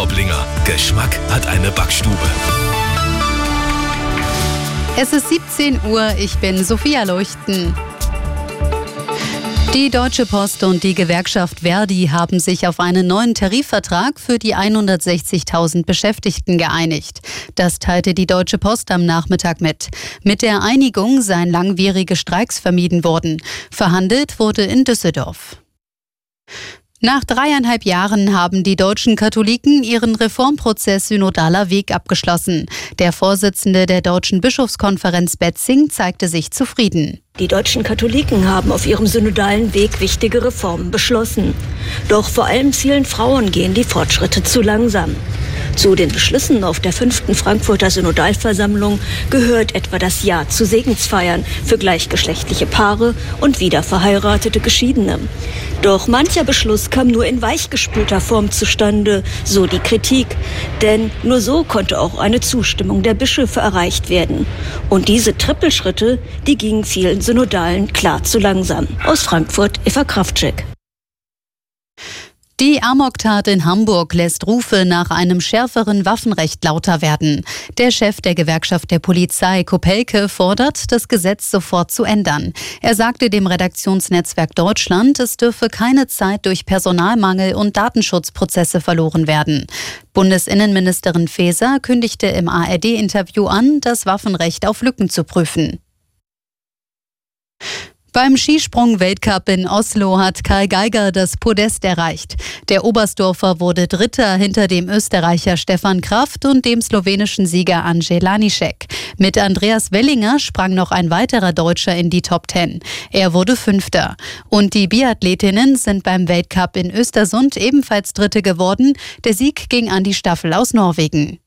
Traublinger. Geschmack hat eine Backstube. Es ist 17 Uhr, ich bin Sophia Leuchten. Die Deutsche Post und die Gewerkschaft Verdi haben sich auf einen neuen Tarifvertrag für die 160.000 Beschäftigten geeinigt. Das teilte die Deutsche Post am Nachmittag mit. Mit der Einigung seien langwierige Streiks vermieden worden. Verhandelt wurde in Düsseldorf. Nach dreieinhalb Jahren haben die deutschen Katholiken ihren Reformprozess synodaler Weg abgeschlossen. Der Vorsitzende der Deutschen Bischofskonferenz Betzing zeigte sich zufrieden. Die deutschen Katholiken haben auf ihrem synodalen Weg wichtige Reformen beschlossen. Doch vor allem vielen Frauen gehen die Fortschritte zu langsam. Zu den Beschlüssen auf der fünften Frankfurter Synodalversammlung gehört etwa das Ja zu Segensfeiern für gleichgeschlechtliche Paare und wiederverheiratete Geschiedene. Doch mancher Beschluss kam nur in weichgespülter Form zustande, so die Kritik. Denn nur so konnte auch eine Zustimmung der Bischöfe erreicht werden. Und diese Trippelschritte, die gingen vielen Synodalen klar zu langsam. Aus Frankfurt, Eva Kraftschek. Die Amoktat in Hamburg lässt Rufe nach einem schärferen Waffenrecht lauter werden. Der Chef der Gewerkschaft der Polizei, Kopelke, fordert, das Gesetz sofort zu ändern. Er sagte dem Redaktionsnetzwerk Deutschland, es dürfe keine Zeit durch Personalmangel und Datenschutzprozesse verloren werden. Bundesinnenministerin Faeser kündigte im ARD-Interview an, das Waffenrecht auf Lücken zu prüfen. Beim Skisprung-Weltcup in Oslo hat Karl Geiger das Podest erreicht. Der Oberstdorfer wurde Dritter hinter dem Österreicher Stefan Kraft und dem slowenischen Sieger Andrzej Lanišek. Mit Andreas Wellinger sprang noch ein weiterer Deutscher in die Top Ten. Er wurde Fünfter. Und die Biathletinnen sind beim Weltcup in Östersund ebenfalls Dritte geworden. Der Sieg ging an die Staffel aus Norwegen.